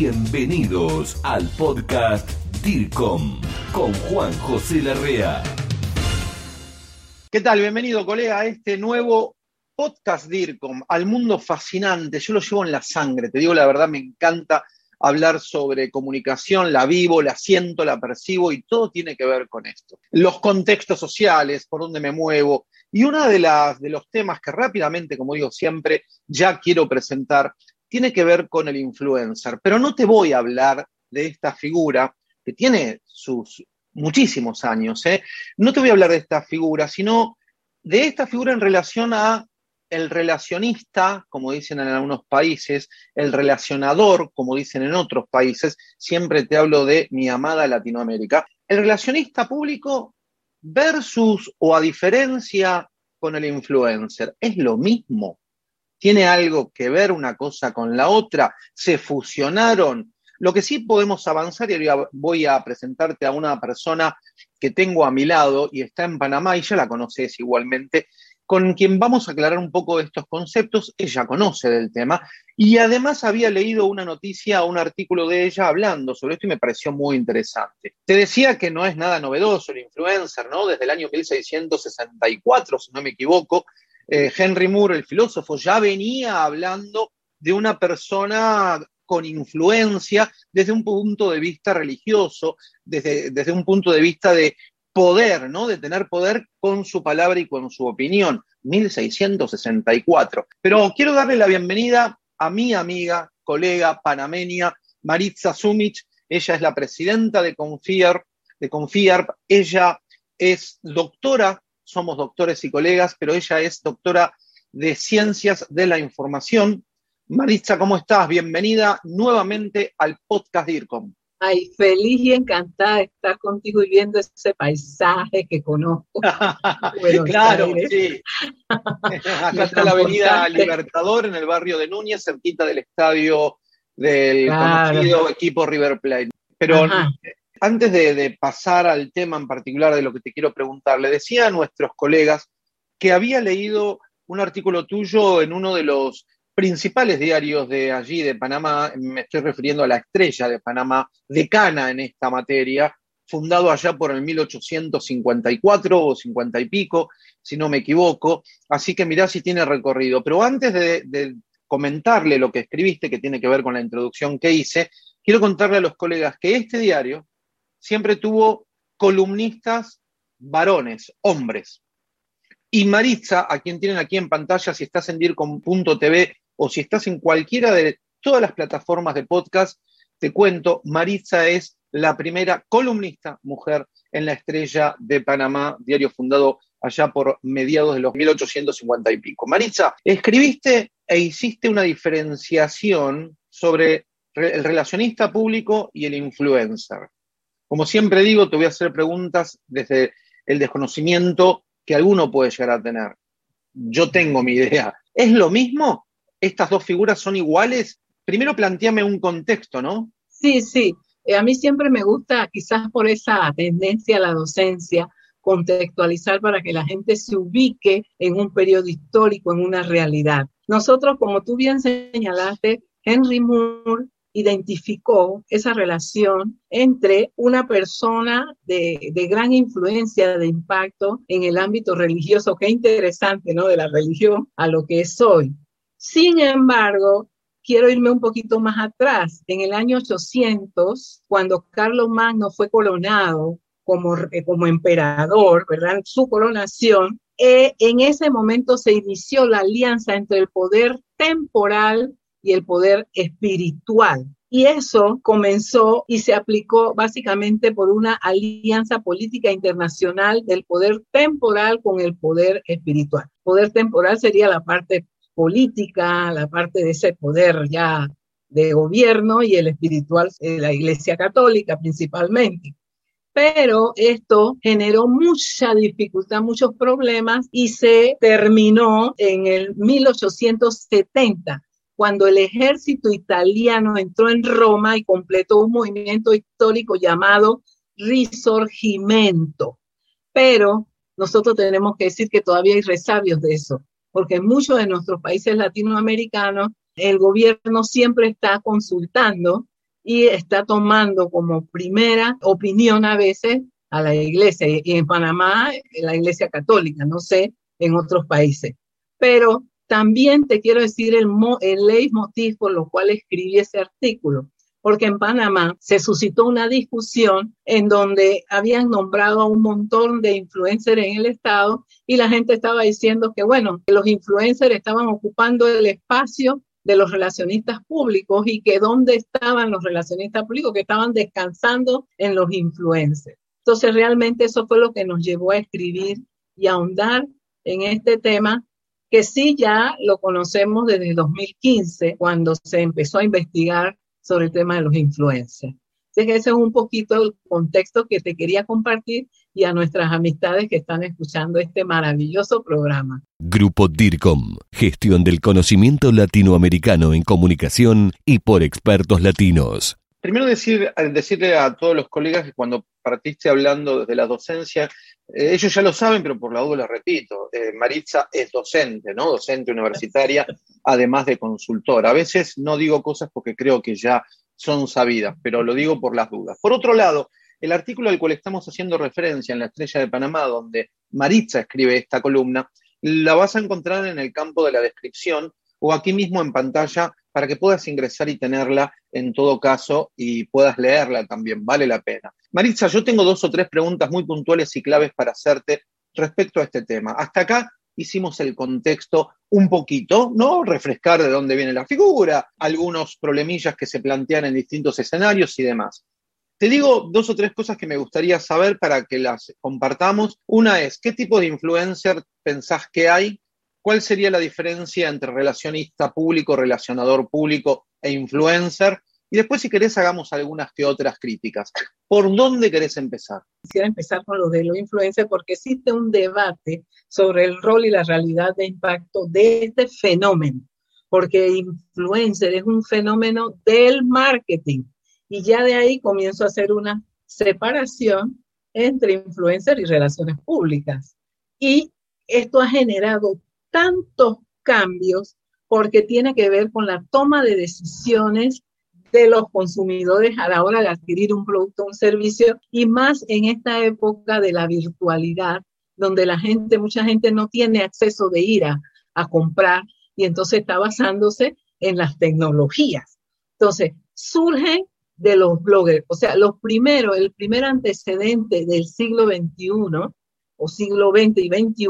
Bienvenidos al podcast DIRCOM con Juan José Larrea. ¿Qué tal? Bienvenido, colega, a este nuevo podcast DIRCOM, al mundo fascinante. Yo lo llevo en la sangre, te digo la verdad, me encanta hablar sobre comunicación, la vivo, la siento, la percibo y todo tiene que ver con esto. Los contextos sociales, por donde me muevo. Y uno de, las, de los temas que rápidamente, como digo siempre, ya quiero presentar, tiene que ver con el influencer. Pero no te voy a hablar de esta figura que tiene sus muchísimos años. ¿eh? No te voy a hablar de esta figura, sino de esta figura en relación a el relacionista, como dicen en algunos países, el relacionador, como dicen en otros países, siempre te hablo de mi amada Latinoamérica, el relacionista público versus o a diferencia con el influencer, ¿es lo mismo? ¿Tiene algo que ver una cosa con la otra? ¿Se fusionaron? Lo que sí podemos avanzar, y voy a presentarte a una persona que tengo a mi lado y está en Panamá y ya la conoces igualmente, con quien vamos a aclarar un poco estos conceptos. Ella conoce del tema y además había leído una noticia, un artículo de ella hablando sobre esto y me pareció muy interesante. Te decía que no es nada novedoso el influencer, ¿no? Desde el año 1664, si no me equivoco, eh, Henry Moore, el filósofo, ya venía hablando de una persona con influencia desde un punto de vista religioso, desde, desde un punto de vista de poder, ¿no? De tener poder con su palabra y con su opinión. 1664. Pero quiero darle la bienvenida a mi amiga, colega panameña, Maritza Sumich. Ella es la presidenta de Confiar, de Confiar. Ella es doctora, somos doctores y colegas, pero ella es doctora de Ciencias de la Información Maritza, ¿cómo estás? Bienvenida nuevamente al podcast DIRCOM. Ay, feliz y encantada de estar contigo y viendo ese paisaje que conozco. claro, sí. Acá está la avenida Libertador en el barrio de Núñez, cerquita del estadio del conocido equipo River Plate. Pero antes de, pasar al tema en particular de lo que te quiero preguntar, le decía a nuestros colegas que había leído un artículo tuyo en uno de los principales diarios de allí, de Panamá, me estoy refiriendo a la estrella de Panamá, decana en esta materia, fundado allá por el 1854 o 50 y pico, si no me equivoco. Así que mirá si tiene recorrido. Pero antes de, comentarle lo que escribiste, que tiene que ver con la introducción que hice, quiero contarle a los colegas que este diario siempre tuvo columnistas varones, hombres. Y Maritza, a quien tienen aquí en pantalla, si estás en DIRCOM.tv o si estás en cualquiera de todas las plataformas de podcast, te cuento, Maritza es la primera columnista mujer en la estrella de Panamá, diario fundado allá por mediados de los 1850 y pico. Maritza, escribiste e hiciste una diferenciación sobre el relacionista público y el influencer. Como siempre digo, te voy a hacer preguntas desde el desconocimiento que alguno puede llegar a tener. Yo tengo mi idea. ¿Es lo mismo estas dos figuras son iguales? Primero planteame un contexto, ¿no? Sí, sí. Eh, a mí siempre me gusta, quizás por esa tendencia a la docencia, contextualizar para que la gente se ubique en un periodo histórico, en una realidad. Nosotros, como tú bien señalaste, Henry Moore identificó esa relación entre una persona de, de, gran influencia, de impacto en el ámbito religioso. Qué interesante, ¿no? De la religión a lo que es hoy. Sin embargo, quiero irme un poquito más atrás. En el año 800, cuando Carlos Magno fue coronado como, eh, como emperador, ¿verdad? Su coronación, eh, en ese momento se inició la alianza entre el poder temporal y el poder espiritual. Y eso comenzó y se aplicó básicamente por una alianza política internacional del poder temporal con el poder espiritual. Poder temporal sería la parte política, la parte de ese poder ya de gobierno y el espiritual, la Iglesia Católica principalmente. Pero esto generó mucha dificultad, muchos problemas y se terminó en el 1870 cuando el ejército italiano entró en Roma y completó un movimiento histórico llamado Risorgimento. Pero nosotros tenemos que decir que todavía hay resabios de eso porque en muchos de nuestros países latinoamericanos el gobierno siempre está consultando y está tomando como primera opinión a veces a la iglesia. Y en Panamá, la iglesia católica, no sé, en otros países. Pero también te quiero decir el, el leitmotiv por lo cual escribí ese artículo porque en Panamá se suscitó una discusión en donde habían nombrado a un montón de influencers en el Estado y la gente estaba diciendo que, bueno, que los influencers estaban ocupando el espacio de los relacionistas públicos y que dónde estaban los relacionistas públicos, que estaban descansando en los influencers. Entonces, realmente eso fue lo que nos llevó a escribir y ahondar en este tema que sí ya lo conocemos desde 2015, cuando se empezó a investigar sobre el tema de los influencers. Así que ese es un poquito el contexto que te quería compartir y a nuestras amistades que están escuchando este maravilloso programa. Grupo DIRCOM, gestión del conocimiento latinoamericano en comunicación y por expertos latinos. Primero decir, decirle a todos los colegas que cuando partiste hablando de la docencia, eh, ellos ya lo saben, pero por la duda lo repito, eh, Maritza es docente, ¿no? Docente universitaria, además de consultora. A veces no digo cosas porque creo que ya son sabidas, pero lo digo por las dudas. Por otro lado, el artículo al cual estamos haciendo referencia en la Estrella de Panamá, donde Maritza escribe esta columna, la vas a encontrar en el campo de la descripción o aquí mismo en pantalla para que puedas ingresar y tenerla en todo caso y puedas leerla también, vale la pena. Maritza, yo tengo dos o tres preguntas muy puntuales y claves para hacerte respecto a este tema. Hasta acá hicimos el contexto un poquito, ¿no? Refrescar de dónde viene la figura, algunos problemillas que se plantean en distintos escenarios y demás. Te digo dos o tres cosas que me gustaría saber para que las compartamos. Una es, ¿qué tipo de influencer pensás que hay ¿Cuál sería la diferencia entre relacionista público, relacionador público e influencer? Y después, si querés, hagamos algunas que otras críticas. ¿Por dónde querés empezar? Quisiera empezar con lo de los influencers porque existe un debate sobre el rol y la realidad de impacto de este fenómeno, porque influencer es un fenómeno del marketing y ya de ahí comienzo a hacer una separación entre influencer y relaciones públicas. Y esto ha generado tantos cambios porque tiene que ver con la toma de decisiones de los consumidores a la hora de adquirir un producto o un servicio y más en esta época de la virtualidad donde la gente, mucha gente no tiene acceso de ir a, a comprar y entonces está basándose en las tecnologías. Entonces, surgen de los bloggers, o sea, los primeros, el primer antecedente del siglo XXI o siglo XX y XXI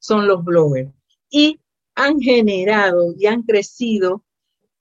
son los bloggers y han generado y han crecido,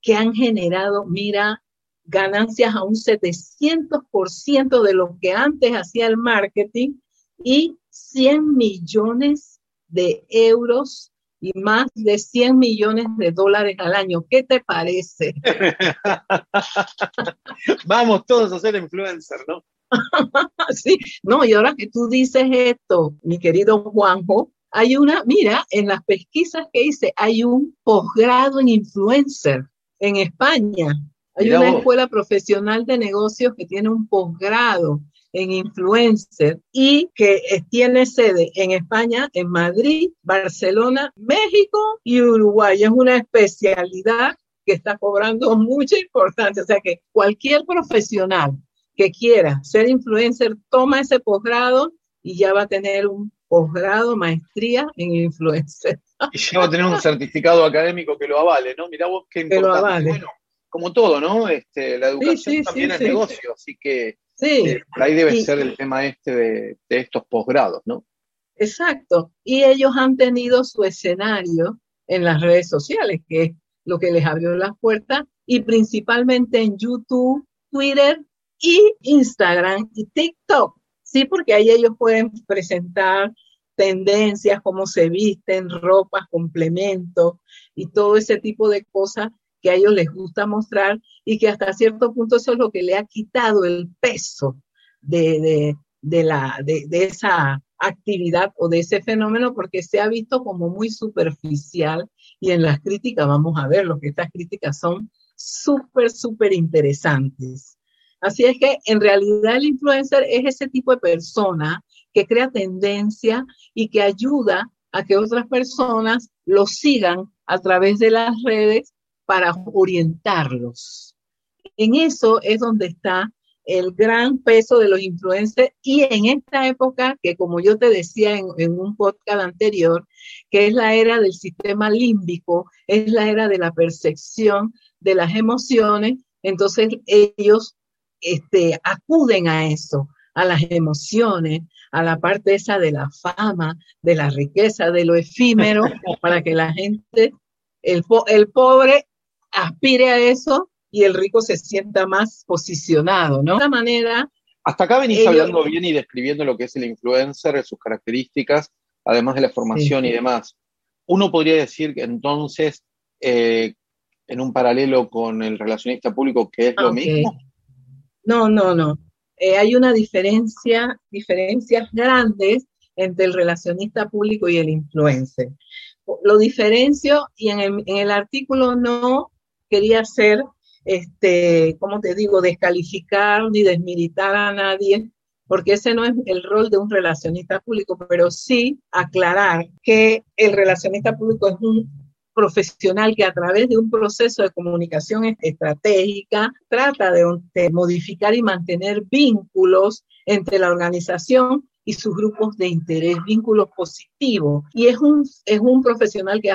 que han generado, mira, ganancias a un 700% de lo que antes hacía el marketing y 100 millones de euros y más de 100 millones de dólares al año. ¿Qué te parece? Vamos todos a ser influencers, ¿no? sí, no, y ahora que tú dices esto, mi querido Juanjo, hay una, mira, en las pesquisas que hice, hay un posgrado en influencer en España. Hay una escuela profesional de negocios que tiene un posgrado en influencer y que tiene sede en España, en Madrid, Barcelona, México y Uruguay. Es una especialidad que está cobrando mucha importancia. O sea que cualquier profesional que quiera ser influencer toma ese posgrado y ya va a tener un posgrado, maestría en influencer. Y ya va a tener un certificado académico que lo avale, ¿no? Mirá vos qué importante. Bueno, como todo, ¿no? Este, la educación también es negocio, así que eh, ahí debe ser el tema este de, de estos posgrados, ¿no? Exacto. Y ellos han tenido su escenario en las redes sociales, que es lo que les abrió las puertas, y principalmente en YouTube, Twitter y Instagram y TikTok. Sí, porque ahí ellos pueden presentar tendencias, cómo se visten, ropas, complementos y todo ese tipo de cosas que a ellos les gusta mostrar y que hasta cierto punto eso es lo que le ha quitado el peso de, la, de, de esa actividad o de ese fenómeno porque se ha visto como muy superficial y en las críticas vamos a ver lo que estas críticas son súper, súper interesantes. Así es que en realidad el influencer es ese tipo de persona que crea tendencia y que ayuda a que otras personas lo sigan a través de las redes para orientarlos. en eso es donde está el gran peso de los influencers y en esta época que como yo te decía en, en, un podcast anterior, que es la era del sistema límbico, es la era de la percepción de las emociones, entonces ellos este, acuden a eso, a las emociones, a la parte esa de la fama, de la riqueza, de lo efímero, para que la gente, el, el pobre aspire a eso y el rico se sienta más posicionado, ¿no? De esta manera... Hasta acá venís hablando bien y describiendo lo que es el influencer, sus características, además de la formación y demás. Uno podría decir que entonces, eh, en un paralelo con el relacionista público, que es lo mismo. No, no, no. Eh, hay una diferencia, diferencias grandes entre el relacionista público y el influencer. Lo diferencio y en el, en el artículo no quería hacer, este, como te digo, descalificar ni desmilitar a nadie, porque ese no es el rol de un relacionista público, pero sí aclarar que el relacionista público es un profesional que a través de un proceso de comunicación estratégica trata de, modificar y mantener vínculos entre la organización y sus grupos de interés, vínculos positivos. Y es un, es un profesional que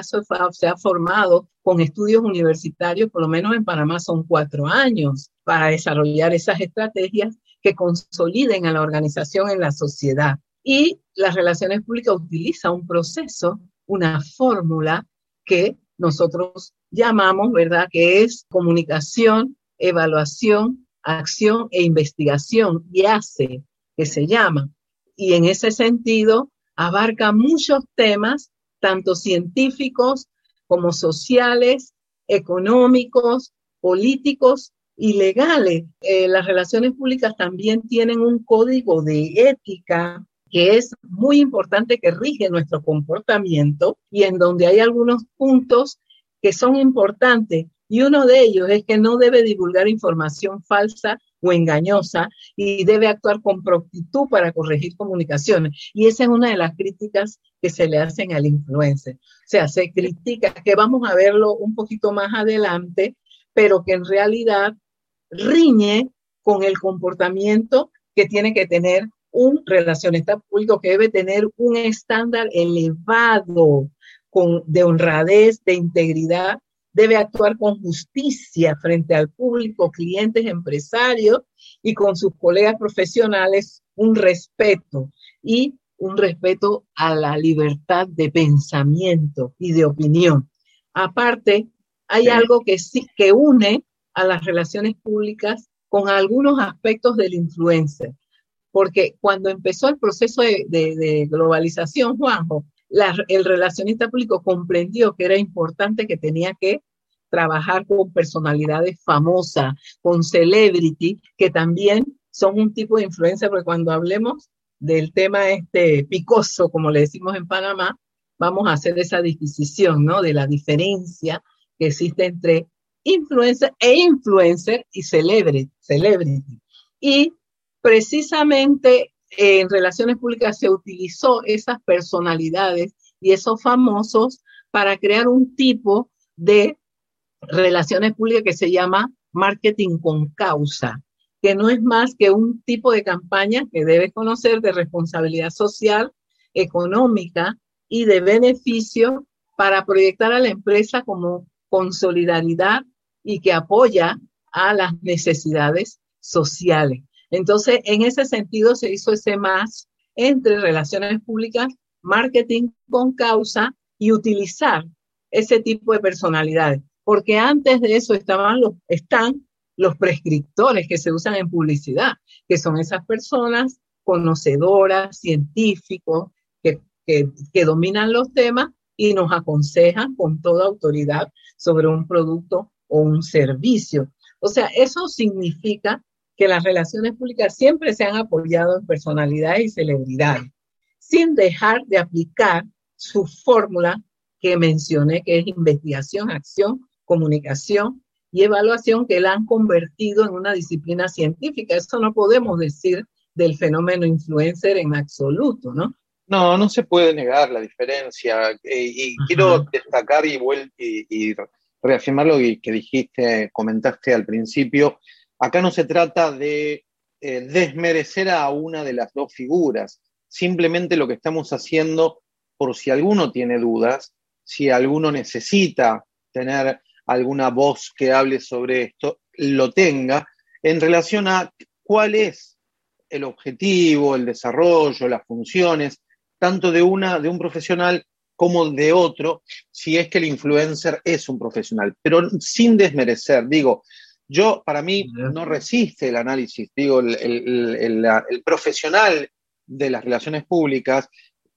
se ha formado con estudios universitarios, por lo menos en Panamá son cuatro años, para desarrollar esas estrategias que consoliden a la organización en la sociedad. Y las relaciones públicas utiliza un proceso, una fórmula que nosotros llamamos, ¿verdad? Que es comunicación, evaluación, acción e investigación, y hace, que se llama. Y en ese sentido, abarca muchos temas, tanto científicos como sociales, económicos, políticos y legales. Eh, las relaciones públicas también tienen un código de ética que es muy importante que rige nuestro comportamiento y en donde hay algunos puntos que son importantes. Y uno de ellos es que no debe divulgar información falsa o engañosa y debe actuar con prontitud para corregir comunicaciones. Y esa es una de las críticas que se le hacen al influencer. O sea, se critica, que vamos a verlo un poquito más adelante, pero que en realidad riñe con el comportamiento que tiene que tener un relacionista público que debe tener un estándar elevado con, de honradez, de integridad, debe actuar con justicia frente al público, clientes, empresarios y con sus colegas profesionales, un respeto y un respeto a la libertad de pensamiento y de opinión. Aparte, hay algo que sí que une a las relaciones públicas con algunos aspectos del influencer porque cuando empezó el proceso de, globalización, Juanjo, el relacionista público comprendió que era importante que tenía que trabajar con personalidades famosas, con celebrity, que también son un tipo de influencia, porque cuando hablemos del tema este picoso, como le decimos en Panamá, vamos a hacer esa disquisición, ¿no? De la diferencia que existe entre influencer e influencer y celebrity. celebrity. Y precisamente en relaciones públicas se utilizó esas personalidades y esos famosos para crear un tipo de relaciones públicas que se llama marketing con causa, que no es más que un tipo de campaña que debe conocer de responsabilidad social, económica y de beneficio para proyectar a la empresa como con solidaridad y que apoya a las necesidades sociales. Entonces, en ese sentido se hizo ese más entre relaciones públicas, marketing con causa y utilizar ese tipo de personalidades. Porque antes de eso estaban los, están los prescriptores que se usan en publicidad, que son esas personas conocedoras, científicos, que, que dominan los temas y nos aconsejan con toda autoridad sobre un producto o un servicio. O sea, eso significa que las relaciones públicas siempre se han apoyado en personalidades y celebridades, sin dejar de aplicar su fórmula que mencioné, que es investigación, acción, comunicación y evaluación, que la han convertido en una disciplina científica. Eso no podemos decir del fenómeno influencer en absoluto, ¿no? No, no se puede negar la diferencia. Eh, y quiero destacar y, y, y reafirmar lo que dijiste, comentaste al principio. Acá no se trata de eh, desmerecer a una de las dos figuras. Simplemente lo que estamos haciendo, por si alguno tiene dudas, si alguno necesita tener alguna voz que hable sobre esto, lo tenga, en relación a cuál es el objetivo, el desarrollo, las funciones, tanto de una, de un profesional como de otro, si es que el influencer es un profesional, pero sin desmerecer, digo, yo para mí no resiste el análisis, digo, el, profesional de las relaciones públicas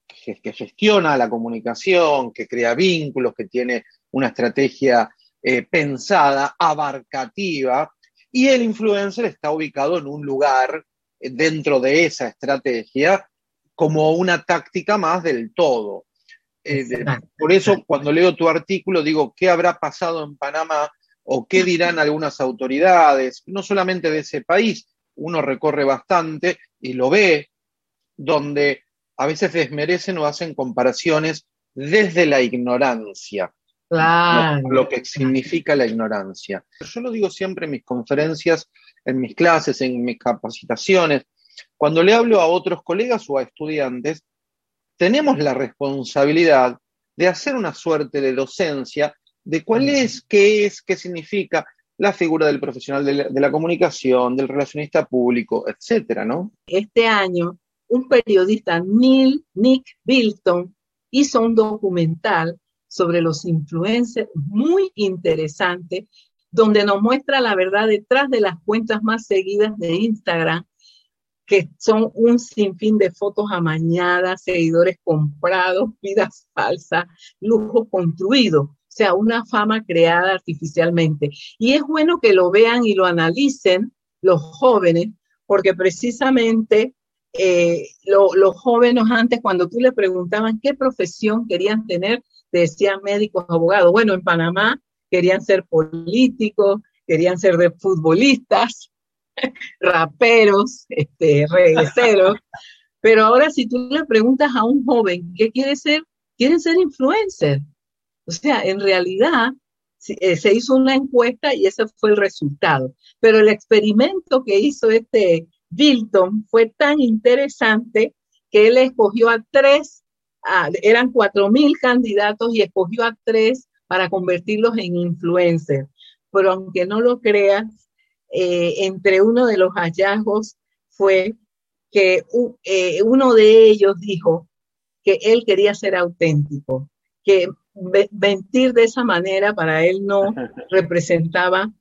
que, gestiona la comunicación, que crea vínculos, que tiene una estrategia eh, pensada, abarcativa, y el influencer está ubicado en un lugar eh, dentro de esa estrategia como una táctica más del todo. Eh, por eso cuando leo tu artículo digo, ¿qué habrá pasado en Panamá o qué dirán algunas autoridades, no solamente de ese país? Uno recorre bastante y lo ve, donde a veces desmerecen o hacen comparaciones desde la ignorancia. Lo, que significa la ignorancia. Yo lo digo siempre en mis conferencias, en mis clases, en mis capacitaciones. Cuando le hablo a otros colegas o a estudiantes, tenemos la responsabilidad de hacer una suerte de docencia de cuál es, qué es, qué significa la figura del profesional de la, comunicación, del relacionista público, etcétera, ¿no? Este año, un periodista, Neil Nick Bilton, hizo un documental sobre los influencers muy interesante, donde nos muestra la verdad detrás de las cuentas más seguidas de Instagram, que son un sinfín de fotos amañadas, seguidores comprados, vidas falsas, lujo construido, o sea, una fama creada artificialmente. Y es bueno que lo vean y lo analicen los jóvenes, porque precisamente eh, los jóvenes antes, cuando tú le preguntaban qué profesión querían tener, decían médicos, abogados. Bueno, en Panamá querían ser políticos, querían ser de futbolistas, raperos, este, regreseros. Pero ahora si tú le preguntas a un joven qué quiere ser, quieren ser influencer. O sea, en realidad eh, se hizo una encuesta y ese fue el resultado. Pero el experimento que hizo este Bilton fue tan interesante que él escogió a tres eran cuatro mil candidatos y escogió a tres para convertirlos en influencers. Pero aunque no lo creas, eh, entre uno de los hallazgos fue que eh, uno de ellos dijo que él quería ser auténtico, que mentir de esa manera para él no representaba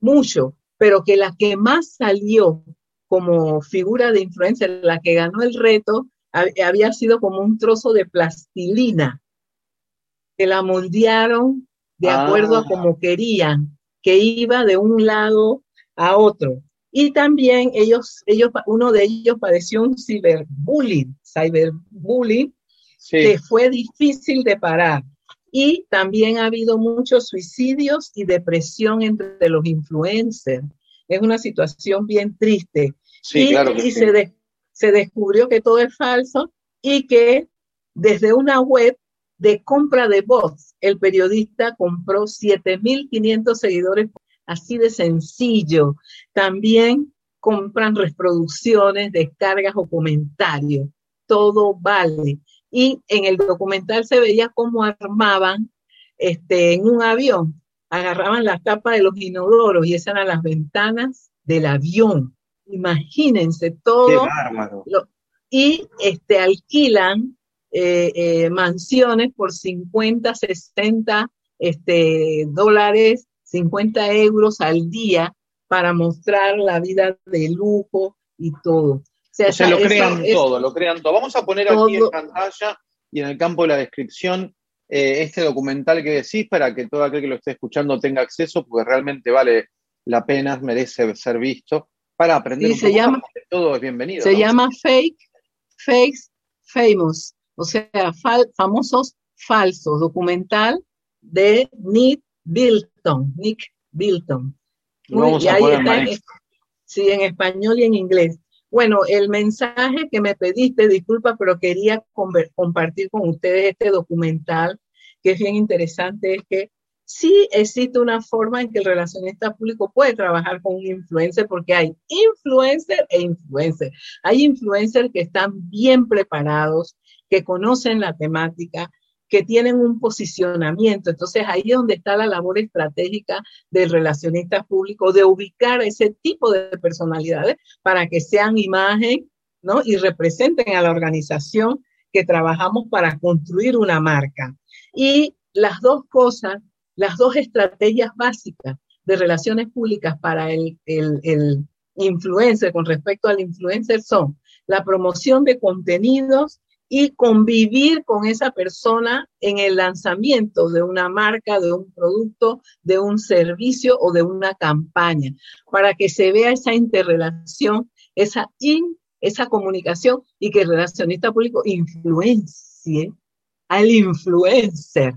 mucho, pero que la que más salió como figura de influencia, la que ganó el reto, había sido como un trozo de plastilina que la moldearon de acuerdo a ah. como querían, que iba de un lado a otro. Y también ellos, ellos, uno de ellos padeció un ciberbullying, cyberbullying, que fue difícil de parar. Y también ha habido muchos suicidios y depresión entre los influencers. Es una situación bien triste. Sí, claro que se, se descubrió que todo es falso y que desde una web de compra de voz, el periodista compró 7.500 seguidores, así de sencillo. También compran reproducciones, descargas o comentarios. Todo vale. Y en el documental se veía cómo armaban este, en un avión, agarraban la tapa de los inodoros y esas eran las ventanas del avión. Imagínense todo. y este, alquilan eh, eh, mansiones por 50, 60 este, dólares, 50 euros al día para mostrar la vida de lujo y todo. O sea, lo crean todo, lo crean todo. Vamos a poner aquí en pantalla y en el campo de la descripción eh, este documental que decís para que todo aquel que lo esté escuchando tenga acceso, porque realmente vale la pena, merece ser visto para aprender. se llama, todo es bienvenido. Se llama Fake, Fakes Famous, o sea, famosos falsos, documental de Nick Bilton. Nick Bilton. Vamos a en, sí, en español y en inglés. Bueno, el mensaje que me pediste, disculpa, pero quería compartir con ustedes este documental que es bien interesante, es que sí existe una forma en que el relacionista público puede trabajar con un influencer porque hay influencer e influencer. Hay influencers que están bien preparados, que conocen la temática, que tienen un posicionamiento. Entonces ahí es donde está la labor estratégica del relacionista público, de ubicar ese tipo de personalidades para que sean imagen ¿no? y representen a la organización que trabajamos para construir una marca. Y las dos cosas, las dos estrategias básicas de relaciones públicas para el, el, el influencer con respecto al influencer son la promoción de contenidos y convivir con esa persona en el lanzamiento de una marca, de un producto, de un servicio o de una campaña, para que se vea esa interrelación, esa, esa comunicación y que el relacionista público influencie al influencer,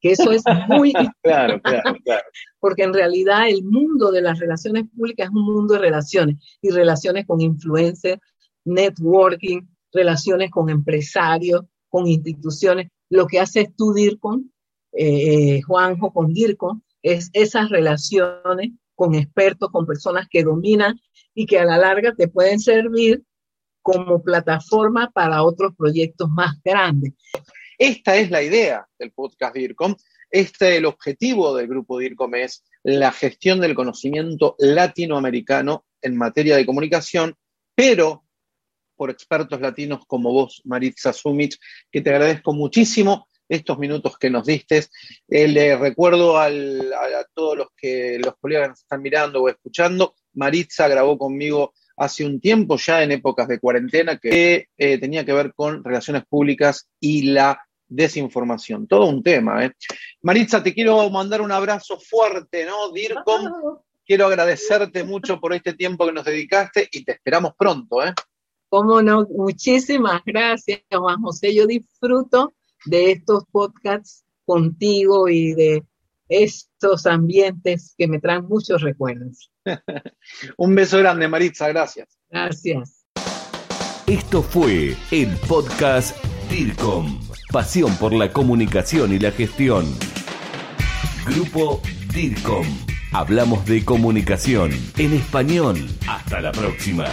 que eso es muy claro, claro, claro. Porque en realidad el mundo de las relaciones públicas es un mundo de relaciones y relaciones con influencers, networking, relaciones con empresarios, con instituciones. Lo que hace tú, DIRCON, eh, Juanjo con DIRCON, es esas relaciones con expertos, con personas que dominan y que a la larga te pueden servir como plataforma para otros proyectos más grandes. Esta es la idea del podcast DIRCOM. Este, el objetivo del grupo DIRCOM es la gestión del conocimiento latinoamericano en materia de comunicación, pero por expertos latinos como vos, Maritza Sumich, que te agradezco muchísimo estos minutos que nos diste. Eh, le recuerdo a, todos los que los colegas nos están mirando o escuchando, Maritza grabó conmigo hace un tiempo, ya en épocas de cuarentena, que eh, tenía que ver con relaciones públicas y la desinformación. Todo un tema. ¿eh? Maritza, te quiero mandar un abrazo fuerte, ¿no? DIRCOM, quiero agradecerte mucho por este tiempo que nos dedicaste y te esperamos pronto, ¿eh? Cómo no, muchísimas gracias, Juan José. Yo disfruto de estos podcasts contigo y de estos ambientes que me traen muchos recuerdos. Un beso grande, Maritza, gracias. Gracias. Esto fue el podcast DIRCOM, pasión por la comunicación y la gestión. Grupo DIRCOM. Hablamos de comunicación en español. Hasta la próxima.